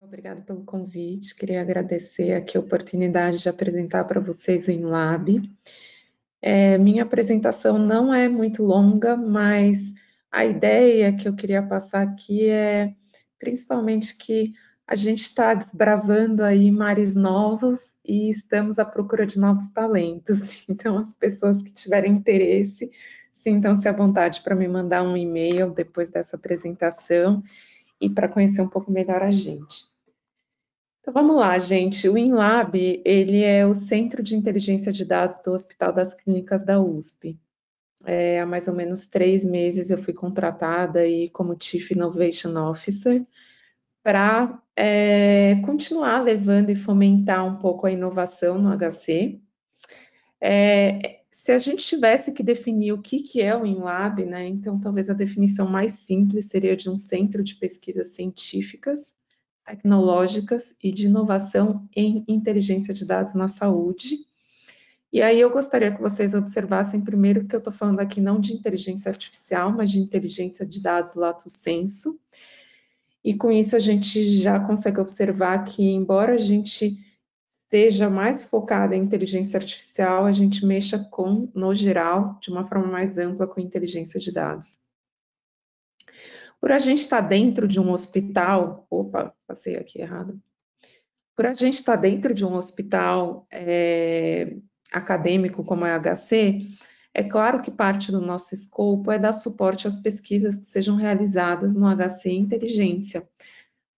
Obrigada pelo convite. Queria agradecer aqui a oportunidade de apresentar para vocês o InLab. É, minha apresentação não é muito longa, mas a ideia que eu queria passar aqui é principalmente que a gente está desbravando aí mares novos e estamos à procura de novos talentos. Então, as pessoas que tiverem interesse, sintam-se à vontade para me mandar um e-mail depois dessa apresentação e para conhecer um pouco melhor a gente. Então vamos lá, gente. O InLab, ele é o Centro de Inteligência de Dados do Hospital das Clínicas da USP. É, há mais ou menos três meses eu fui contratada aí como Chief Innovation Officer para é, continuar levando e fomentar um pouco a inovação no HC. É, se a gente tivesse que definir o que, que é o InLab, né, então talvez a definição mais simples seria de um centro de pesquisas científicas tecnológicas e de inovação em inteligência de dados na saúde. E aí eu gostaria que vocês observassem primeiro que eu estou falando aqui não de inteligência artificial, mas de inteligência de dados lato senso. E com isso a gente já consegue observar que, embora a gente esteja mais focada em inteligência artificial, a gente mexa com, no geral, de uma forma mais ampla, com inteligência de dados. Por a gente estar dentro de um hospital, opa, passei aqui errado. Por a gente estar dentro de um hospital é, acadêmico como a HC, é claro que parte do nosso escopo é dar suporte às pesquisas que sejam realizadas no HC Inteligência.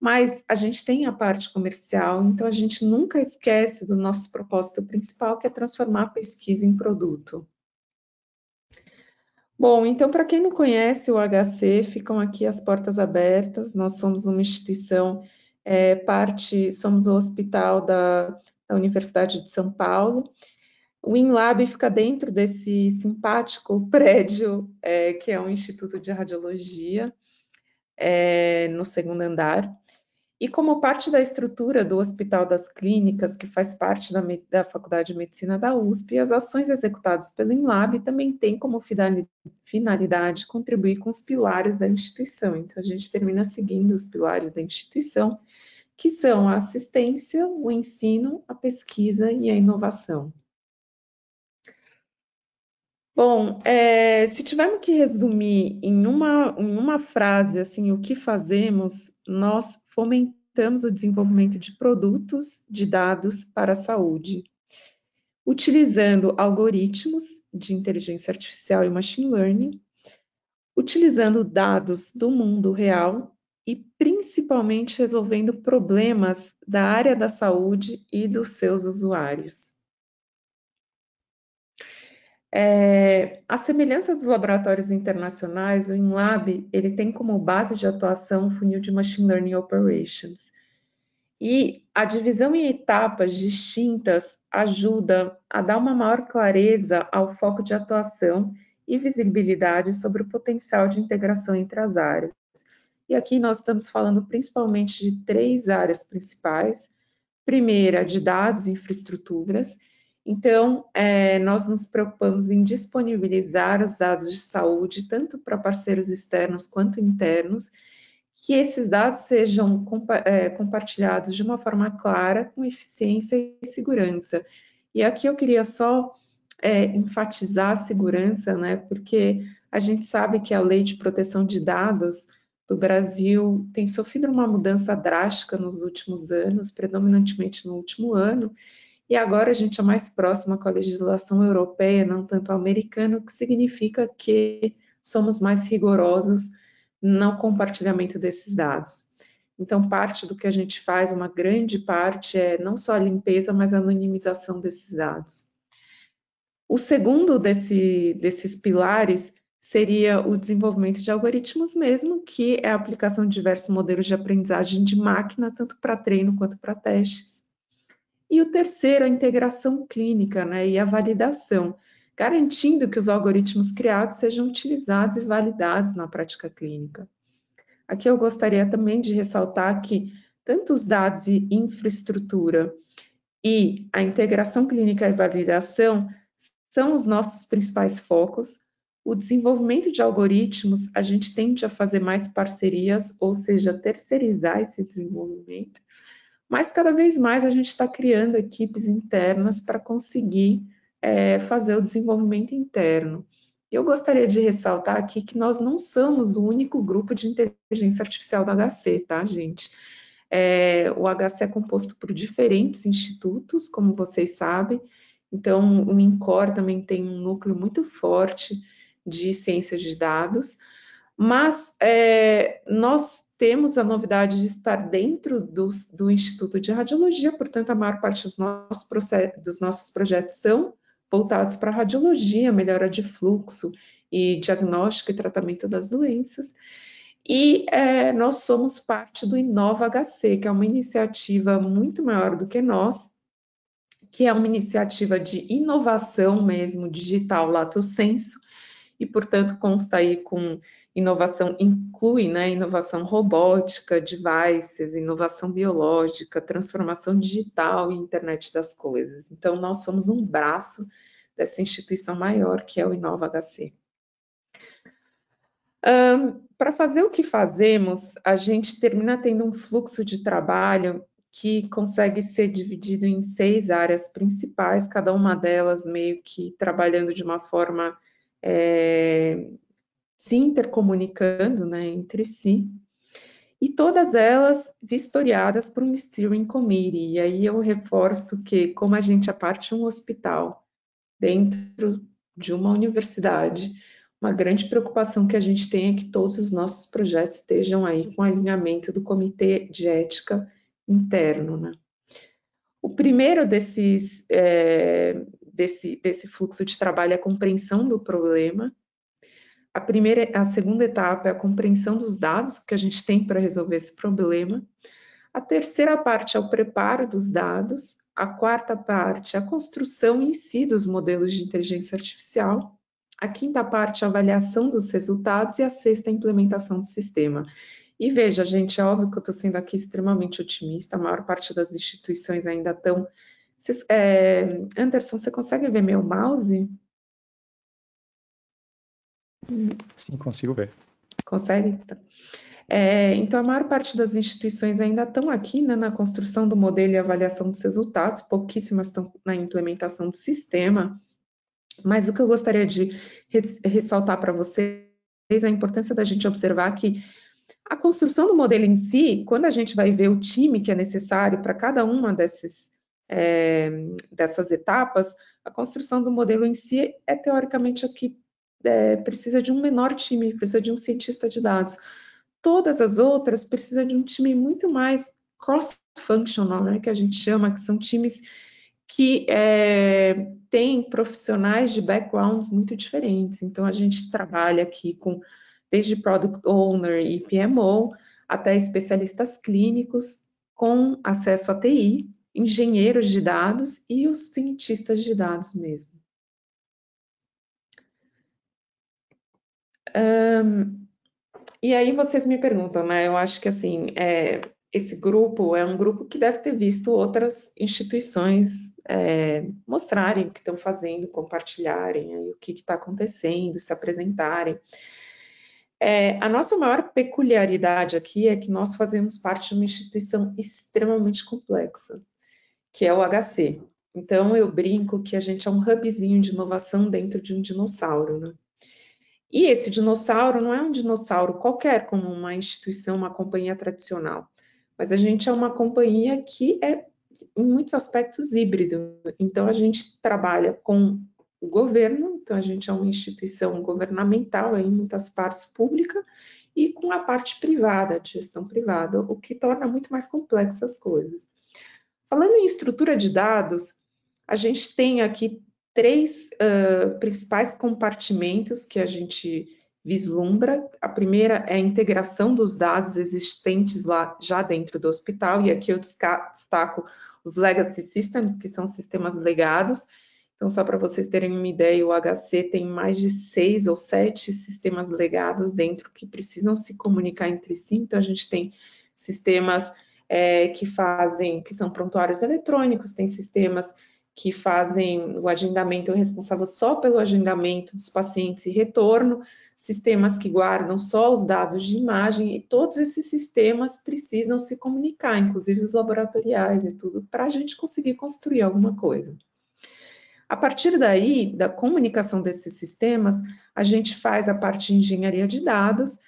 Mas a gente tem a parte comercial, então a gente nunca esquece do nosso propósito principal, que é transformar a pesquisa em produto. Bom, então, para quem não conhece o HC, ficam aqui as portas abertas. Nós somos uma instituição, é, parte, somos o hospital da, da Universidade de São Paulo. O InLab fica dentro desse simpático prédio, é, que é um instituto de radiologia, é, no segundo andar. E como parte da estrutura do Hospital das Clínicas, que faz parte da, da Faculdade de Medicina da USP, as ações executadas pelo INLAB também têm como finalidade contribuir com os pilares da instituição. Então, a gente termina seguindo os pilares da instituição, que são a assistência, o ensino, a pesquisa e a inovação. Bom, é, se tivermos que resumir em uma, em uma frase assim o que fazemos, nós fomentamos o desenvolvimento de produtos de dados para a saúde, utilizando algoritmos de inteligência artificial e machine learning, utilizando dados do mundo real e principalmente resolvendo problemas da área da saúde e dos seus usuários. É, a semelhança dos laboratórios internacionais, o InLab ele tem como base de atuação o funil de Machine Learning Operations. E a divisão em etapas distintas ajuda a dar uma maior clareza ao foco de atuação e visibilidade sobre o potencial de integração entre as áreas. E aqui nós estamos falando principalmente de três áreas principais. Primeira, de dados e infraestruturas, então, é, nós nos preocupamos em disponibilizar os dados de saúde, tanto para parceiros externos quanto internos, que esses dados sejam compa é, compartilhados de uma forma clara, com eficiência e segurança. E aqui eu queria só é, enfatizar a segurança, né, porque a gente sabe que a lei de proteção de dados do Brasil tem sofrido uma mudança drástica nos últimos anos, predominantemente no último ano, e agora a gente é mais próxima com a legislação europeia, não tanto americana, o que significa que somos mais rigorosos no compartilhamento desses dados. Então, parte do que a gente faz, uma grande parte, é não só a limpeza, mas a anonimização desses dados. O segundo desse, desses pilares seria o desenvolvimento de algoritmos mesmo, que é a aplicação de diversos modelos de aprendizagem de máquina, tanto para treino quanto para testes. E o terceiro, a integração clínica né, e a validação, garantindo que os algoritmos criados sejam utilizados e validados na prática clínica. Aqui eu gostaria também de ressaltar que tanto os dados e infraestrutura e a integração clínica e validação são os nossos principais focos, O desenvolvimento de algoritmos, a gente tende a fazer mais parcerias, ou seja, terceirizar esse desenvolvimento, mas cada vez mais a gente está criando equipes internas para conseguir é, fazer o desenvolvimento interno. Eu gostaria de ressaltar aqui que nós não somos o único grupo de inteligência artificial do HC, tá, gente? É, o HC é composto por diferentes institutos, como vocês sabem, então o INCOR também tem um núcleo muito forte de ciências de dados, mas é, nós temos a novidade de estar dentro do, do, Instituto de Radiologia, portanto, a maior parte dos nossos, dos nossos projetos são voltados para radiologia, melhora de fluxo e diagnóstico e tratamento das doenças. E é, nós somos parte do Inova HC, que é uma iniciativa muito maior do que nós, que é uma iniciativa de inovação mesmo, digital, lato senso, e, portanto, consta aí com inovação, inclui né, inovação robótica, devices, inovação biológica, transformação digital e internet das coisas. Então, nós somos um braço dessa instituição maior, que é o Inova HC. Um, Para fazer o que fazemos, a gente termina tendo um fluxo de trabalho que consegue ser dividido em seis áreas principais, cada uma delas meio que trabalhando de uma forma é, se intercomunicando né, entre si, e todas elas vistoriadas por um steering committee. E aí eu reforço que, como a gente é parte de um hospital dentro de uma universidade, uma grande preocupação que a gente tem é que todos os nossos projetos estejam aí com alinhamento do comitê de ética interno. Né? O primeiro desses, é, desse, desse fluxo de trabalho é a compreensão do problema. A primeira, a segunda etapa é a compreensão dos dados que a gente tem para resolver esse problema. A terceira parte é o preparo dos dados. A quarta parte é a construção em si dos modelos de inteligência artificial. A quinta parte é a avaliação dos resultados e a sexta a implementação do sistema. E veja, gente, é óbvio que eu estou sendo aqui extremamente otimista, a maior parte das instituições ainda estão Cês, é, Anderson, você consegue ver meu mouse? Sim, consigo ver. Consegue? Tá. É, então, a maior parte das instituições ainda estão aqui né, na construção do modelo e avaliação dos resultados, pouquíssimas estão na implementação do sistema. Mas o que eu gostaria de ressaltar para vocês é a importância da gente observar que a construção do modelo em si, quando a gente vai ver o time que é necessário para cada uma desses, é, dessas etapas, a construção do modelo em si é teoricamente aqui é, precisa de um menor time, precisa de um cientista de dados. Todas as outras precisam de um time muito mais cross-functional, né, que a gente chama, que são times que é, têm profissionais de backgrounds muito diferentes. Então, a gente trabalha aqui com desde Product Owner e PMO, até especialistas clínicos com acesso a TI, engenheiros de dados e os cientistas de dados mesmo. Um, e aí vocês me perguntam, né? Eu acho que assim, é, esse grupo é um grupo que deve ter visto outras instituições é, mostrarem o que estão fazendo, compartilharem aí, o que está acontecendo, se apresentarem. É, a nossa maior peculiaridade aqui é que nós fazemos parte de uma instituição extremamente complexa que é o HC. Então, eu brinco que a gente é um hubzinho de inovação dentro de um dinossauro, né? E esse dinossauro não é um dinossauro qualquer, como uma instituição, uma companhia tradicional, mas a gente é uma companhia que é, em muitos aspectos, híbrido. Então, a gente trabalha com o governo, então a gente é uma instituição governamental em muitas partes pública e com a parte privada, de gestão privada, o que torna muito mais complexas as coisas. Falando em estrutura de dados, a gente tem aqui três uh, principais compartimentos que a gente vislumbra. A primeira é a integração dos dados existentes lá já dentro do hospital, e aqui eu destaco os legacy systems, que são sistemas legados. Então, só para vocês terem uma ideia, o HC tem mais de seis ou sete sistemas legados dentro que precisam se comunicar entre si. Então, a gente tem sistemas é, que fazem, que são prontuários eletrônicos, tem sistemas que fazem o agendamento, responsável só pelo agendamento dos pacientes e retorno, sistemas que guardam só os dados de imagem, e todos esses sistemas precisam se comunicar, inclusive os laboratoriais e tudo, para a gente conseguir construir alguma coisa. A partir daí, da comunicação desses sistemas, a gente faz a parte de engenharia de dados,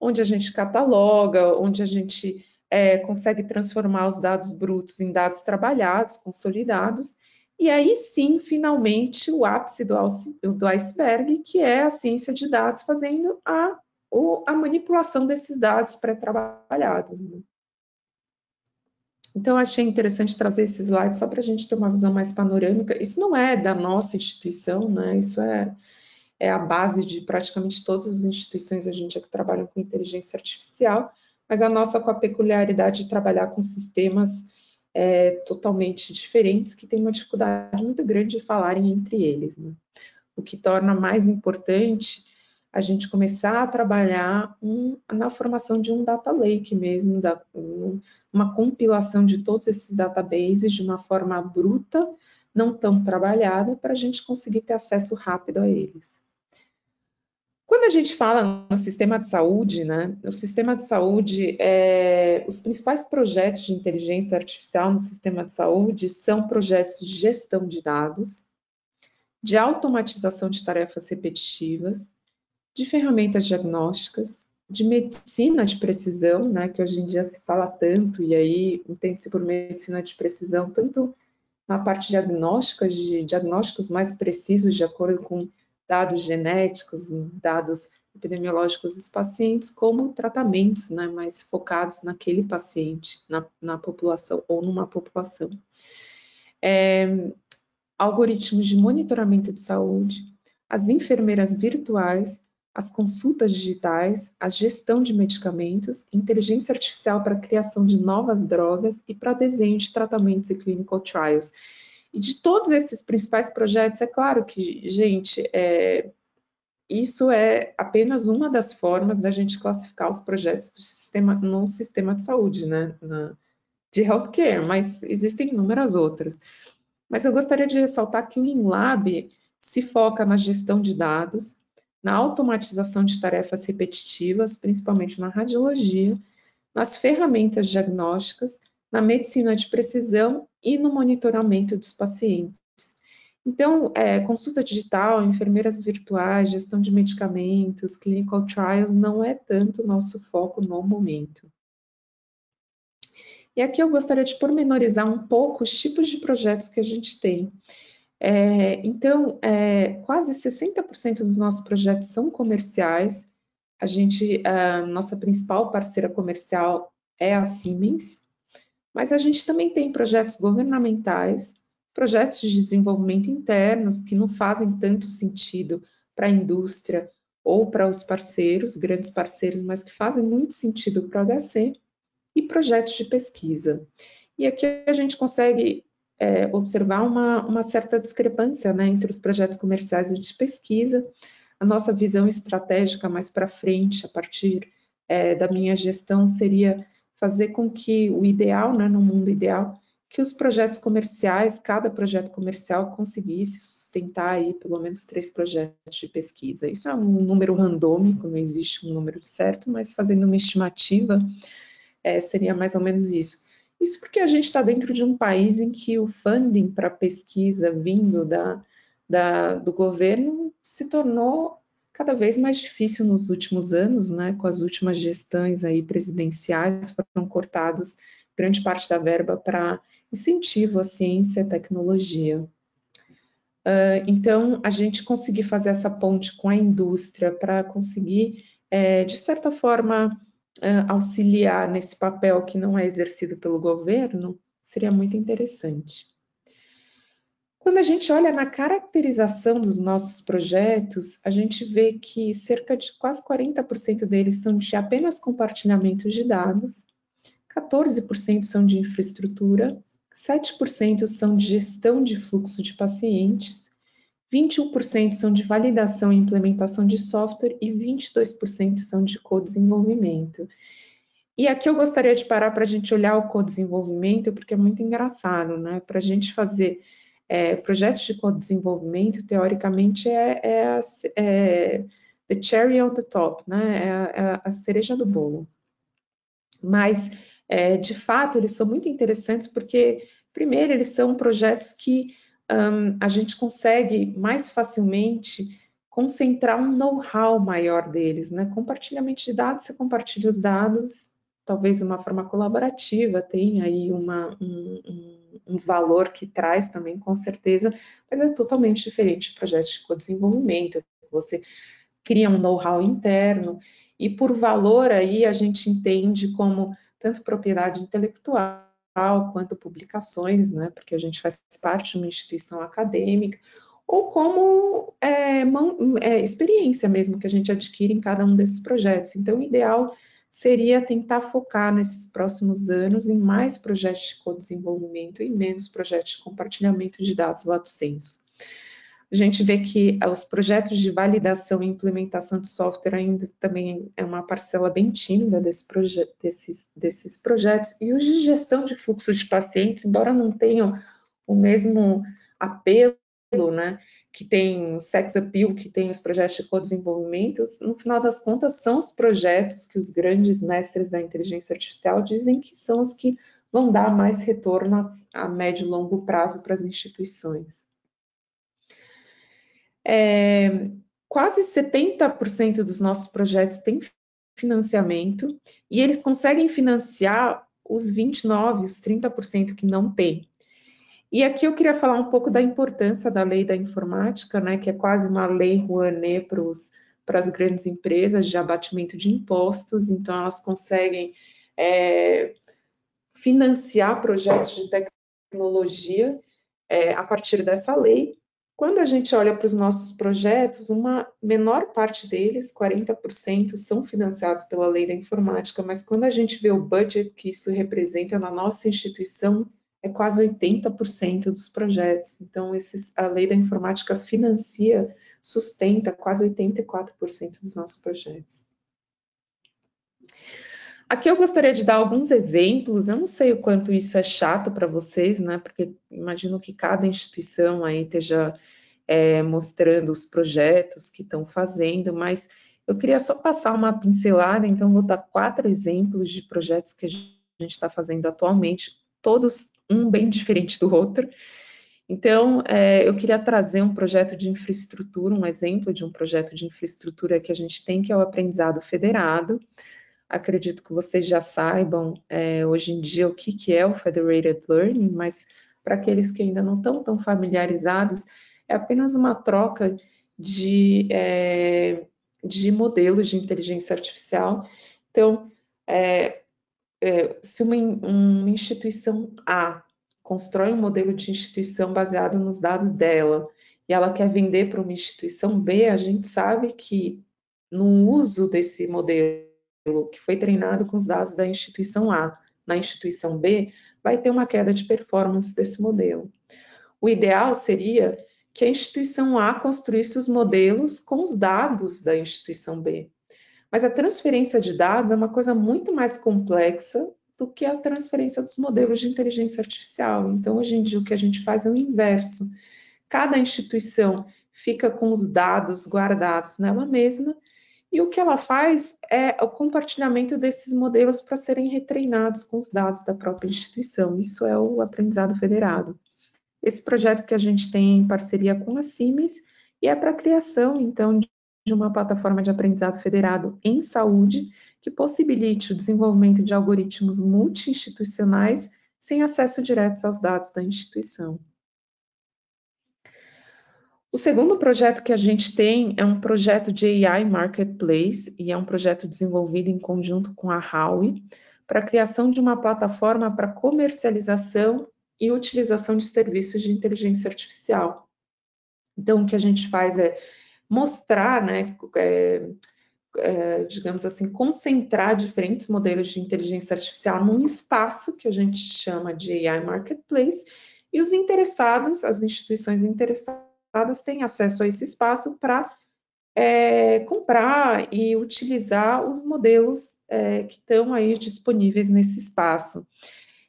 onde a gente cataloga, onde a gente é, consegue transformar os dados brutos em dados trabalhados, consolidados, e aí sim, finalmente, o ápice do, do iceberg, que é a ciência de dados fazendo a, a manipulação desses dados pré-trabalhados. Né? Então, achei interessante trazer esses slides só para a gente ter uma visão mais panorâmica. Isso não é da nossa instituição, né? Isso é, é a base de praticamente todas as instituições a gente é que trabalham com inteligência artificial, mas a nossa com a peculiaridade de trabalhar com sistemas é, totalmente diferentes que têm uma dificuldade muito grande de falarem entre eles. Né? O que torna mais importante a gente começar a trabalhar um, na formação de um data lake mesmo, da, um, uma compilação de todos esses databases de uma forma bruta, não tão trabalhada, para a gente conseguir ter acesso rápido a eles. Quando a gente fala no sistema de saúde, né, o sistema de saúde, é, os principais projetos de inteligência artificial no sistema de saúde são projetos de gestão de dados, de automatização de tarefas repetitivas, de ferramentas diagnósticas, de medicina de precisão, né, que hoje em dia se fala tanto, e aí entende-se por medicina de precisão, tanto na parte diagnóstica, de diagnósticos mais precisos, de acordo com dados genéticos, dados epidemiológicos dos pacientes, como tratamentos né, mais focados naquele paciente, na, na população ou numa população. É, algoritmos de monitoramento de saúde, as enfermeiras virtuais as consultas digitais, a gestão de medicamentos, inteligência artificial para a criação de novas drogas e para desenho de tratamentos e clinical trials. E de todos esses principais projetos, é claro que, gente, é, isso é apenas uma das formas da gente classificar os projetos do sistema, no sistema de saúde, né? Na, de healthcare, mas existem inúmeras outras. Mas eu gostaria de ressaltar que o InLab se foca na gestão de dados, na automatização de tarefas repetitivas, principalmente na radiologia, nas ferramentas diagnósticas, na medicina de precisão e no monitoramento dos pacientes. Então, é, consulta digital, enfermeiras virtuais, gestão de medicamentos, clinical trials, não é tanto nosso foco no momento. E aqui eu gostaria de pormenorizar um pouco os tipos de projetos que a gente tem. É, então, é, quase 60% dos nossos projetos são comerciais. A gente, a nossa principal parceira comercial é a Siemens, mas a gente também tem projetos governamentais, projetos de desenvolvimento internos que não fazem tanto sentido para a indústria ou para os parceiros, grandes parceiros, mas que fazem muito sentido para o HC, e projetos de pesquisa. E aqui a gente consegue é, observar uma, uma, certa discrepância né, entre os projetos comerciais e de pesquisa. A nossa visão estratégica mais para frente, a partir é, da minha gestão, seria fazer com que o ideal, né, no mundo ideal, que os projetos comerciais, cada projeto comercial conseguisse sustentar aí pelo menos três projetos de pesquisa. Isso é um número randômico, não existe um número certo, mas fazendo uma estimativa, é, seria mais ou menos isso. Isso porque a gente está dentro de um país em que o funding para pesquisa vindo da, da, do governo se tornou cada vez mais difícil nos últimos anos, né? Com as últimas gestões aí presidenciais foram cortados grande parte da verba para incentivo à ciência e tecnologia. Uh, então, a gente conseguir fazer essa ponte com a indústria para conseguir, é, de certa forma, uh, auxiliar nesse papel que não é exercido pelo governo, seria muito interessante. Quando a gente olha na caracterização dos nossos projetos, a gente vê que cerca de quase 40% deles são de apenas compartilhamento de dados, 14% são de infraestrutura, 7% são de gestão de fluxo de pacientes, 21% são de validação e implementação de software e 22% são de co-desenvolvimento. E aqui eu gostaria de parar para a gente olhar o co-desenvolvimento, porque é muito engraçado, né? Para a gente fazer É, projetos de co-desenvolvimento, teoricamente, é, é, é, the cherry on the top, né? É a, é a cereja do bolo. Mas, é, de fato, eles são muito interessantes porque, primeiro, eles são projetos que um, a gente consegue mais facilmente concentrar um know-how maior deles, né? Compartilhamento de dados, você compartilha os dados, talvez uma forma colaborativa, tem aí uma, um, um, um, valor que traz também, com certeza, mas é totalmente diferente de projetos de co-desenvolvimento, você cria um know-how interno, e por valor aí a gente entende como tanto propriedade intelectual, quanto publicações, né, porque a gente faz parte de uma instituição acadêmica, ou como é, é, experiência mesmo que a gente adquire em cada um desses projetos. Então, o ideal seria tentar focar nesses próximos anos em mais projetos de co-desenvolvimento e menos projetos de compartilhamento de dados lato sensu. A gente vê que os projetos de validação e implementação de software ainda também é uma parcela bem tímida desse proje desses, desses projetos, e os de gestão de fluxo de pacientes, embora não tenham o mesmo apelo, né, que tem sex appeal, que tem os projetos de co-desenvolvimento, no final das contas, são os projetos que os grandes mestres da inteligência artificial dizem que são os que vão dar mais retorno a médio e longo prazo para as instituições. É, quase 70% dos nossos projetos têm financiamento e eles conseguem financiar os 29%, os 30% que não têm. E aqui eu queria falar um pouco da importância da lei da informática, né, que é quase uma lei Rouanet para as grandes empresas de abatimento de impostos, então elas conseguem é, financiar projetos de tecnologia é, a partir dessa lei. Quando a gente olha para os nossos projetos, uma menor parte deles, 40%, são financiados pela lei da informática, mas quando a gente vê o budget que isso representa na nossa instituição, é quase 80% dos projetos. Então, esses, a lei da informática financia, sustenta quase 84% dos nossos projetos. Aqui eu gostaria de dar alguns exemplos, eu não sei o quanto isso é chato para vocês, né? Porque imagino que cada instituição aí esteja é, mostrando os projetos que estão fazendo, mas eu queria só passar uma pincelada, então vou dar quatro exemplos de projetos que a gente está fazendo atualmente, todos um bem diferente do outro. Então, é, eu queria trazer um projeto de infraestrutura, um exemplo de um projeto de infraestrutura que a gente tem, que é o aprendizado federado. Acredito que vocês já saibam é, hoje em dia o que, que é o Federated Learning, mas para aqueles que ainda não estão tão familiarizados, é apenas uma troca de, é, de modelos de inteligência artificial. Então, é, é, se uma, uma instituição A constrói um modelo de instituição baseado nos dados dela e ela quer vender para uma instituição B, a gente sabe que no uso desse modelo que foi treinado com os dados da instituição A na instituição B, vai ter uma queda de performance desse modelo. O ideal seria que a instituição A construísse os modelos com os dados da instituição B. Mas a transferência de dados é uma coisa muito mais complexa do que a transferência dos modelos de inteligência artificial. Então, hoje em dia, o que a gente faz é o inverso. Cada instituição fica com os dados guardados nela mesma e o que ela faz é o compartilhamento desses modelos para serem retreinados com os dados da própria instituição. Isso é o aprendizado federado. Esse projeto que a gente tem em parceria com a Siemens e é para a criação, então, de uma plataforma de aprendizado federado em saúde que possibilite o desenvolvimento de algoritmos multi-institucionais sem acesso direto aos dados da instituição. O segundo projeto que a gente tem é um projeto de AI Marketplace e é um projeto desenvolvido em conjunto com a Huawei para a criação de uma plataforma para comercialização e utilização de serviços de inteligência artificial. Então, o que a gente faz é mostrar, né, é, é, digamos assim, concentrar diferentes modelos de inteligência artificial num espaço que a gente chama de AI Marketplace, e os interessados, as instituições interessadas, têm acesso a esse espaço para é, comprar e utilizar os modelos é, que estão aí disponíveis nesse espaço.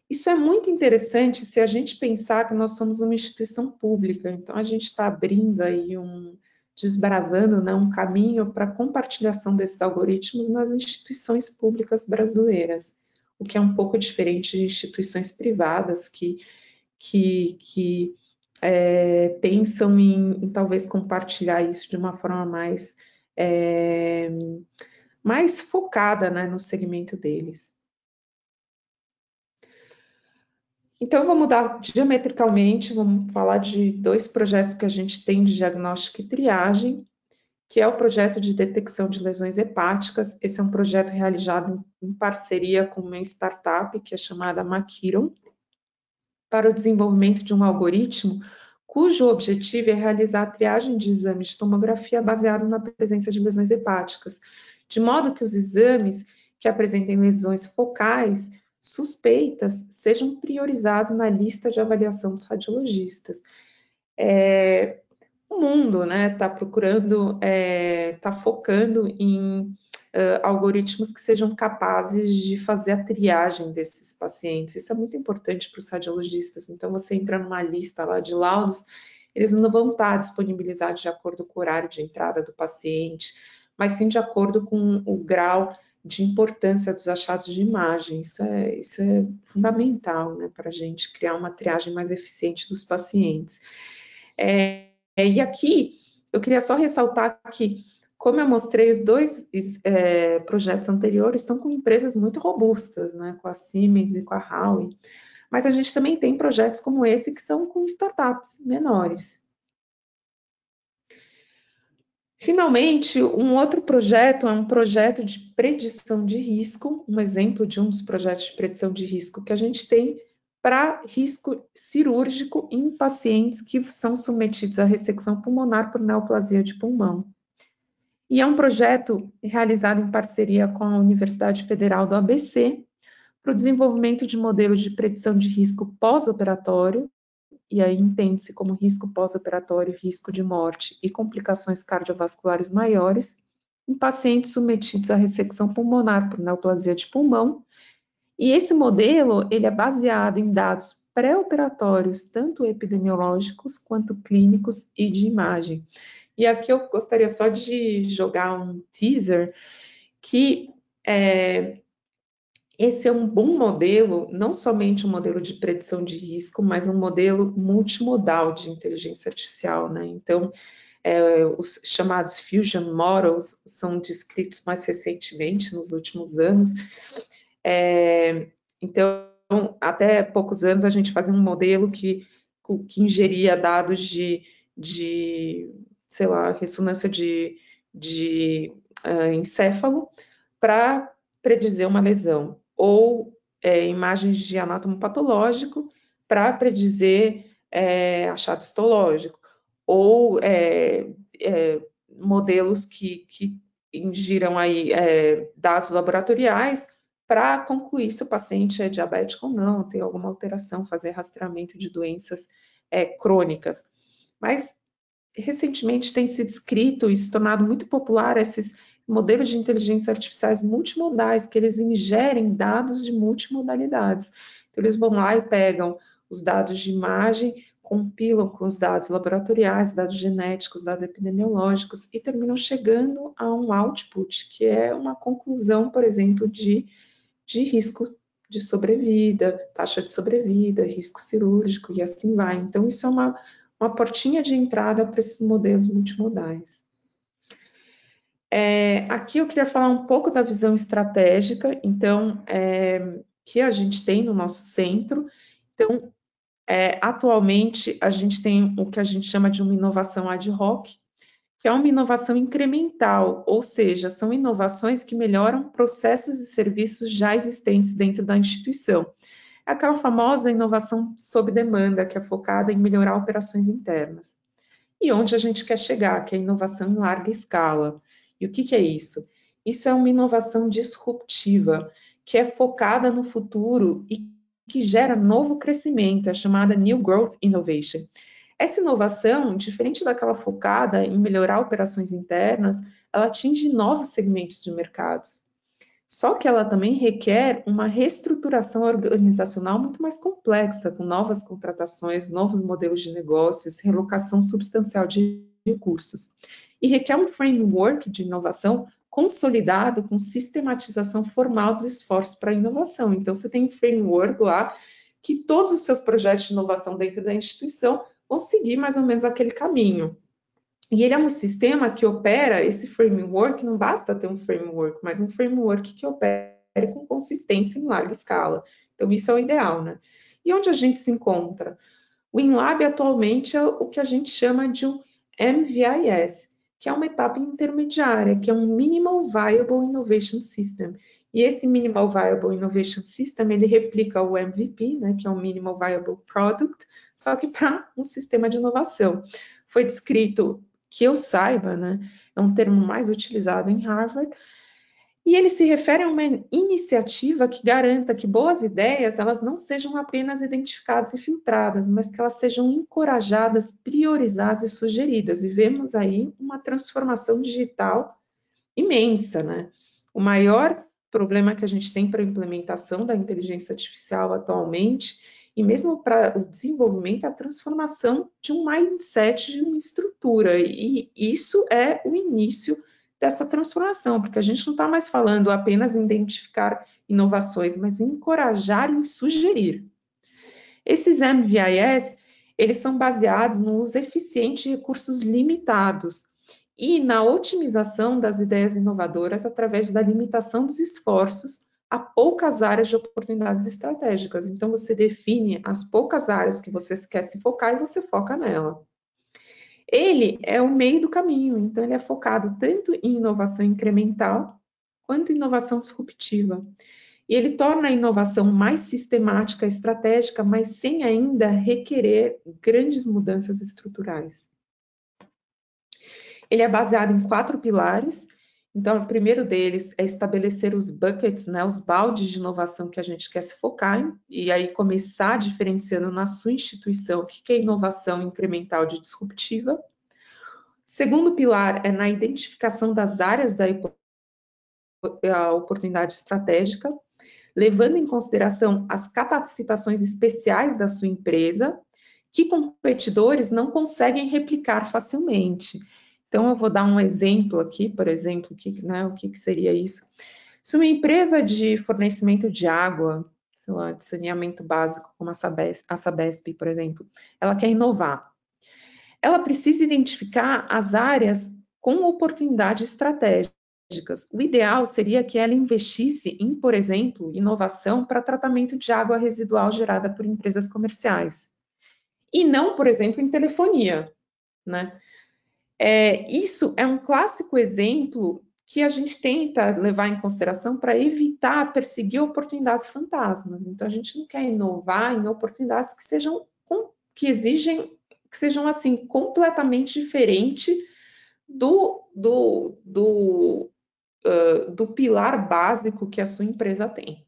Isso é muito interessante se a gente pensar que nós somos uma instituição pública, então a gente está abrindo aí um, desbravando né, um caminho para a compartilhação desses algoritmos nas instituições públicas brasileiras, o que é um pouco diferente de instituições privadas que, que, que é, pensam em, em, talvez compartilhar isso de uma forma mais, é, mais focada né, no segmento deles. Então, vou mudar diametricalmente, vamos falar de dois projetos que a gente tem de diagnóstico e triagem, que é o projeto de detecção de lesões hepáticas. Esse é um projeto realizado em parceria com uma startup que é chamada Maquiron, para o desenvolvimento de um algoritmo cujo objetivo é realizar a triagem de exames de tomografia baseado na presença de lesões hepáticas, de modo que os exames que apresentem lesões focais suspeitas sejam priorizados na lista de avaliação dos radiologistas. É, o mundo está né, tá procurando, está é, tá focando em uh, algoritmos que sejam capazes de fazer a triagem desses pacientes. Isso é muito importante para os radiologistas. Então, você entra numa lista lá de laudos, eles não vão estar disponibilizados de acordo com o horário de entrada do paciente, mas sim de acordo com o grau de importância dos achados de imagem. Isso é, isso é fundamental né, para a gente criar uma triagem mais eficiente dos pacientes. É, e aqui eu queria só ressaltar que, como eu mostrei, os dois é, projetos anteriores estão com empresas muito robustas, né, com a Siemens e com a Huawei, mas a gente também tem projetos como esse que são com startups menores. Finalmente, um outro projeto é um projeto de predição de risco, um exemplo de um dos projetos de predição de risco que a gente tem para risco cirúrgico em pacientes que são submetidos à ressecção pulmonar por neoplasia de pulmão. E é um projeto realizado em parceria com a Universidade Federal do ABC para o desenvolvimento de modelos de predição de risco pós-operatório e aí entende-se como risco pós-operatório, risco de morte e complicações cardiovasculares maiores em pacientes submetidos à ressecção pulmonar por neoplasia de pulmão. E esse modelo, ele é baseado em dados pré-operatórios, tanto epidemiológicos quanto clínicos e de imagem. E aqui eu gostaria só de jogar um teaser que é, esse é um bom modelo, não somente um modelo de predição de risco, mas um modelo multimodal de inteligência artificial, né? Então, é, os chamados Fusion Models são descritos mais recentemente, nos últimos anos. É, então, até poucos anos, a gente fazia um modelo que, que ingeria dados de, de sei lá, ressonância de, de uh, encéfalo para predizer uma lesão ou é, imagens de anátomo patológico para predizer é, achado histológico, ou é, é modelos que, que ingiram aí é, dados laboratoriais para concluir se o paciente é diabético ou não, tem alguma alteração, fazer rastreamento de doenças é, crônicas. Mas recentemente tem se descrito e se tornado muito popular esses modelos de inteligência artificiais multimodais, que eles ingerem dados de multimodalidades. Então, eles vão lá e pegam os dados de imagem, compilam com os dados laboratoriais, dados genéticos, dados epidemiológicos e terminam chegando a um output, que é uma conclusão, por exemplo, de, de risco de sobrevida, taxa de sobrevida, risco cirúrgico e assim vai. Então, isso é uma, uma portinha de entrada para esses modelos multimodais. É, aqui eu queria falar um pouco da visão estratégica, então, é, que a gente tem no nosso centro. Então, é, atualmente, a gente tem o que a gente chama de uma inovação ad hoc, que é uma inovação incremental, ou seja, são inovações que melhoram processos e serviços já existentes dentro da instituição. É aquela famosa inovação sob demanda, que é focada em melhorar operações internas. E onde a gente quer chegar, que é a inovação em larga escala. E o que, que é isso? Isso é uma inovação disruptiva, que é focada no futuro e que gera novo crescimento, é chamada New Growth Innovation. Essa inovação, diferente daquela focada em melhorar operações internas, ela atinge novos segmentos de mercados. Só que ela também requer uma reestruturação organizacional muito mais complexa, com novas contratações, novos modelos de negócios, relocação substancial de recursos. E requer um framework de inovação consolidado com sistematização formal dos esforços para inovação. Então, você tem um framework lá que todos os seus projetos de inovação dentro da instituição vão seguir mais ou menos aquele caminho. E ele é um sistema que opera esse framework, não basta ter um framework, mas um framework que opere com consistência em larga escala. Então, isso é o ideal, né? E onde a gente se encontra? O InLab atualmente é o que a gente chama de um MVIS, que é uma etapa intermediária, que é um Minimal Viable Innovation System. E esse Minimal Viable Innovation System, ele replica o MVP, né, que é o Minimal Viable Product, só que para um sistema de inovação. Foi descrito que eu saiba, né, é um termo mais utilizado em Harvard, e ele se refere a uma iniciativa que garanta que boas ideias elas não sejam apenas identificadas e filtradas, mas que elas sejam encorajadas, priorizadas e sugeridas. E vemos aí uma transformação digital imensa, né? O maior problema que a gente tem para a implementação da inteligência artificial atualmente e mesmo para o desenvolvimento, a transformação de um mindset, de uma estrutura. E isso é o início dessa transformação, porque a gente não está mais falando apenas em identificar inovações, mas em encorajar e sugerir. Esses MVIS, eles são baseados no uso eficiente de recursos limitados e na otimização das ideias inovadoras através da limitação dos esforços a poucas áreas de oportunidades estratégicas. Então, você define as poucas áreas que você quer se focar e você foca nela. Ele é o meio do caminho, então ele é focado tanto em inovação incremental quanto em inovação disruptiva. E ele torna a inovação mais sistemática, estratégica, mas sem ainda requerer grandes mudanças estruturais. Ele é baseado em quatro pilares, então, o primeiro deles é estabelecer os buckets, né, os baldes de inovação que a gente quer se focar e aí começar diferenciando na sua instituição o que é inovação incremental de disruptiva. Segundo pilar é na identificação das áreas da oportunidade estratégica, levando em consideração as capacitações especiais da sua empresa, que competidores não conseguem replicar facilmente. Então, eu vou dar um exemplo aqui, por exemplo, que, né, o que, que seria isso? Se uma empresa de fornecimento de água, sei lá, de saneamento básico, como a Sabesp, a Sabesp, por exemplo, ela quer inovar, ela precisa identificar as áreas com oportunidades estratégicas. O ideal seria que ela investisse em, por exemplo, inovação para tratamento de água residual gerada por empresas comerciais. E não, por exemplo, em telefonia, né? É, isso é um clássico exemplo que a gente tenta levar em consideração para evitar perseguir oportunidades fantasmas. Então, a gente não quer inovar em oportunidades que sejam que exigem que sejam assim completamente diferentes do, do, do, uh, do pilar básico que a sua empresa tem.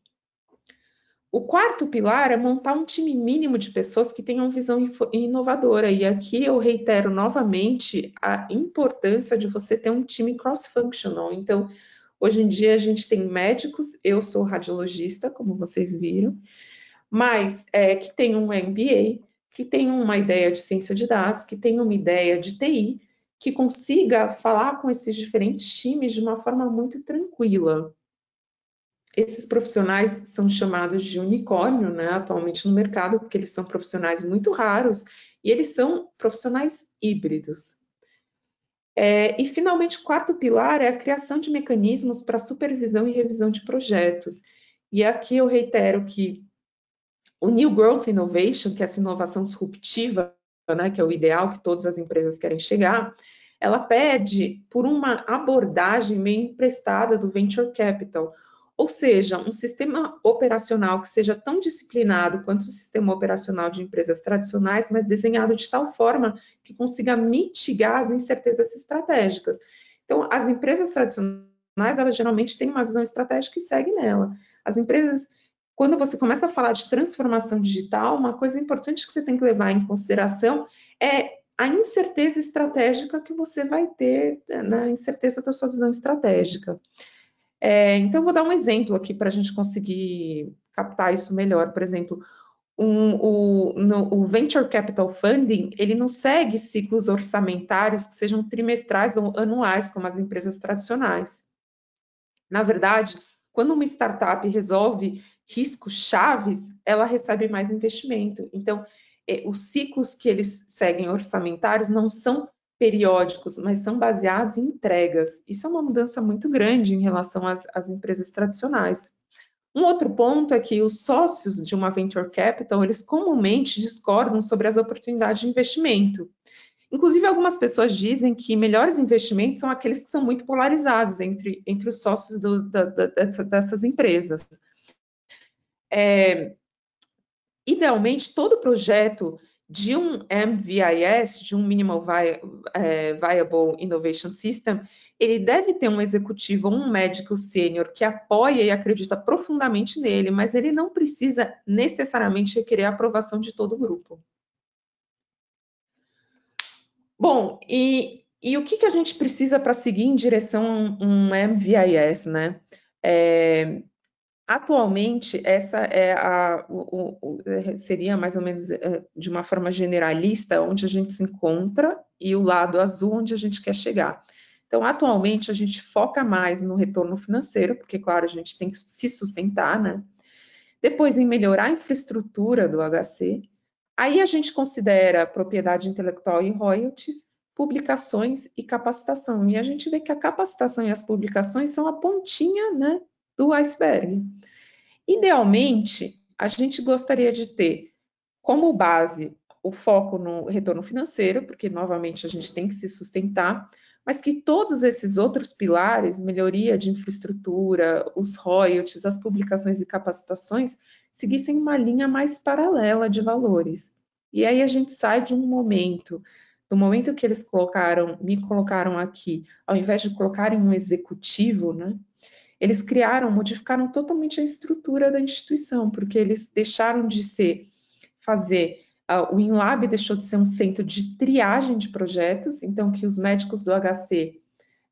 O quarto pilar é montar um time mínimo de pessoas que tenham visão inovadora. E aqui eu reitero novamente a importância de você ter um time cross-functional. Então, hoje em dia a gente tem médicos, eu sou radiologista, como vocês viram, mas é, que tem um MBA, que tem uma ideia de ciência de dados, que tem uma ideia de TI, que consiga falar com esses diferentes times de uma forma muito tranquila. Esses profissionais são chamados de unicórnio, né, atualmente no mercado, porque eles são profissionais muito raros e eles são profissionais híbridos. É, e, finalmente, o quarto pilar é a criação de mecanismos para supervisão e revisão de projetos. E aqui eu reitero que o New Growth Innovation, que é essa inovação disruptiva, né, que é o ideal que todas as empresas querem chegar, ela pede por uma abordagem meio emprestada do Venture Capital, ou seja, um sistema operacional que seja tão disciplinado quanto o sistema operacional de empresas tradicionais, mas desenhado de tal forma que consiga mitigar as incertezas estratégicas. Então, as empresas tradicionais, elas geralmente têm uma visão estratégica e seguem nela. As empresas, quando você começa a falar de transformação digital, uma coisa importante que você tem que levar em consideração é a incerteza estratégica que você vai ter na né, incerteza da sua visão estratégica. É, então, vou dar um exemplo aqui para a gente conseguir captar isso melhor. Por exemplo, um, o, no, o Venture Capital Funding, ele não segue ciclos orçamentários que sejam trimestrais ou anuais, como as empresas tradicionais. Na verdade, quando uma startup resolve riscos chaves, ela recebe mais investimento. Então, é, os ciclos que eles seguem orçamentários não são periódicos, mas são baseados em entregas. Isso é uma mudança muito grande em relação às, às empresas tradicionais. Um outro ponto é que os sócios de uma venture capital, eles comumente discordam sobre as oportunidades de investimento. Inclusive, algumas pessoas dizem que melhores investimentos são aqueles que são muito polarizados entre, entre os sócios do, da, da, dessas empresas. É, idealmente, todo projeto de um MVIS, de um Minimal é, Viable Innovation System, ele deve ter um executivo ou um médico sênior que apoia e acredita profundamente nele, mas ele não precisa necessariamente requerer a aprovação de todo o grupo. Bom, e, e o que, que a gente precisa para seguir em direção a um, um MVIS, né? É, Atualmente, essa é a, o, o, é, seria mais ou menos é, de uma forma generalista onde a gente se encontra e o lado azul onde a gente quer chegar. Então, atualmente, a gente foca mais no retorno financeiro, porque, claro, a gente tem que se sustentar, né? Depois, em melhorar a infraestrutura do HC. Aí, a gente considera propriedade intelectual e royalties, publicações e capacitação. E a gente vê que a capacitação e as publicações são a pontinha, né, do iceberg. Idealmente, a gente gostaria de ter como base o foco no retorno financeiro, porque novamente a gente tem que se sustentar, mas que todos esses outros pilares, melhoria de infraestrutura, os royalties, as publicações e capacitações, seguissem uma linha mais paralela de valores. E aí a gente sai de um momento, do momento que eles colocaram, me colocaram aqui, ao invés de colocarem um executivo, né, eles criaram, modificaram totalmente a estrutura da instituição, porque eles deixaram de ser, fazer, uh, o InLab deixou de ser um centro de triagem de projetos, então que os médicos do HC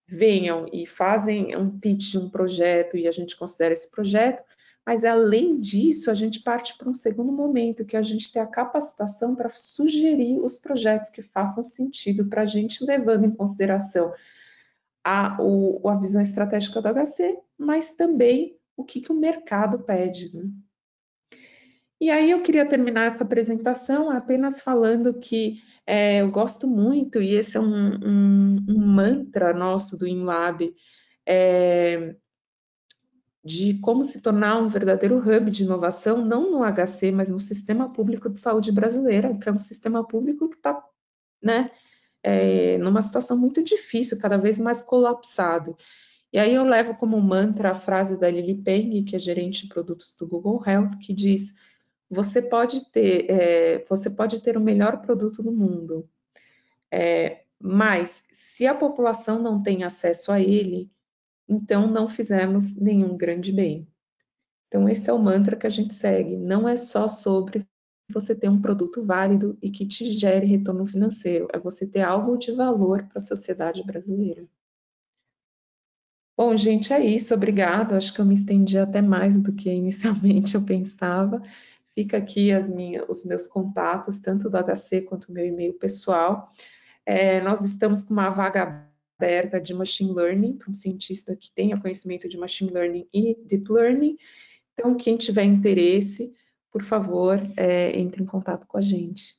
venham e fazem um pitch de um projeto e a gente considera esse projeto, mas além disso, a gente parte para um segundo momento, que é a gente ter a capacitação para sugerir os projetos que façam sentido para a gente, levando em consideração a, o, a visão estratégica do HC, mas também o que, que o mercado pede. Né? E aí eu queria terminar essa apresentação apenas falando que é, eu gosto muito, e esse é um, um, um mantra nosso do InLab, é, de como se tornar um verdadeiro hub de inovação, não no HC, mas no sistema público de saúde brasileira, que é um sistema público que está né, é, numa situação muito difícil, cada vez mais colapsado. E aí eu levo como mantra a frase da Lili Peng, que é gerente de produtos do Google Health, que diz: você pode ter, é, você pode ter o melhor produto do mundo, é, mas se a população não tem acesso a ele, então não fizemos nenhum grande bem. Então esse é o mantra que a gente segue. Não é só sobre você ter um produto válido e que te gere retorno financeiro, é você ter algo de valor para a sociedade brasileira. Bom, gente, é isso, obrigado. Acho que eu me estendi até mais do que inicialmente eu pensava. Fica aqui as minhas, os meus contatos, tanto do HC quanto do meu e-mail pessoal. É, nós estamos com uma vaga aberta de Machine Learning, para um cientista que tenha conhecimento de Machine Learning e Deep Learning. Então, quem tiver interesse, por favor, é, entre em contato com a gente.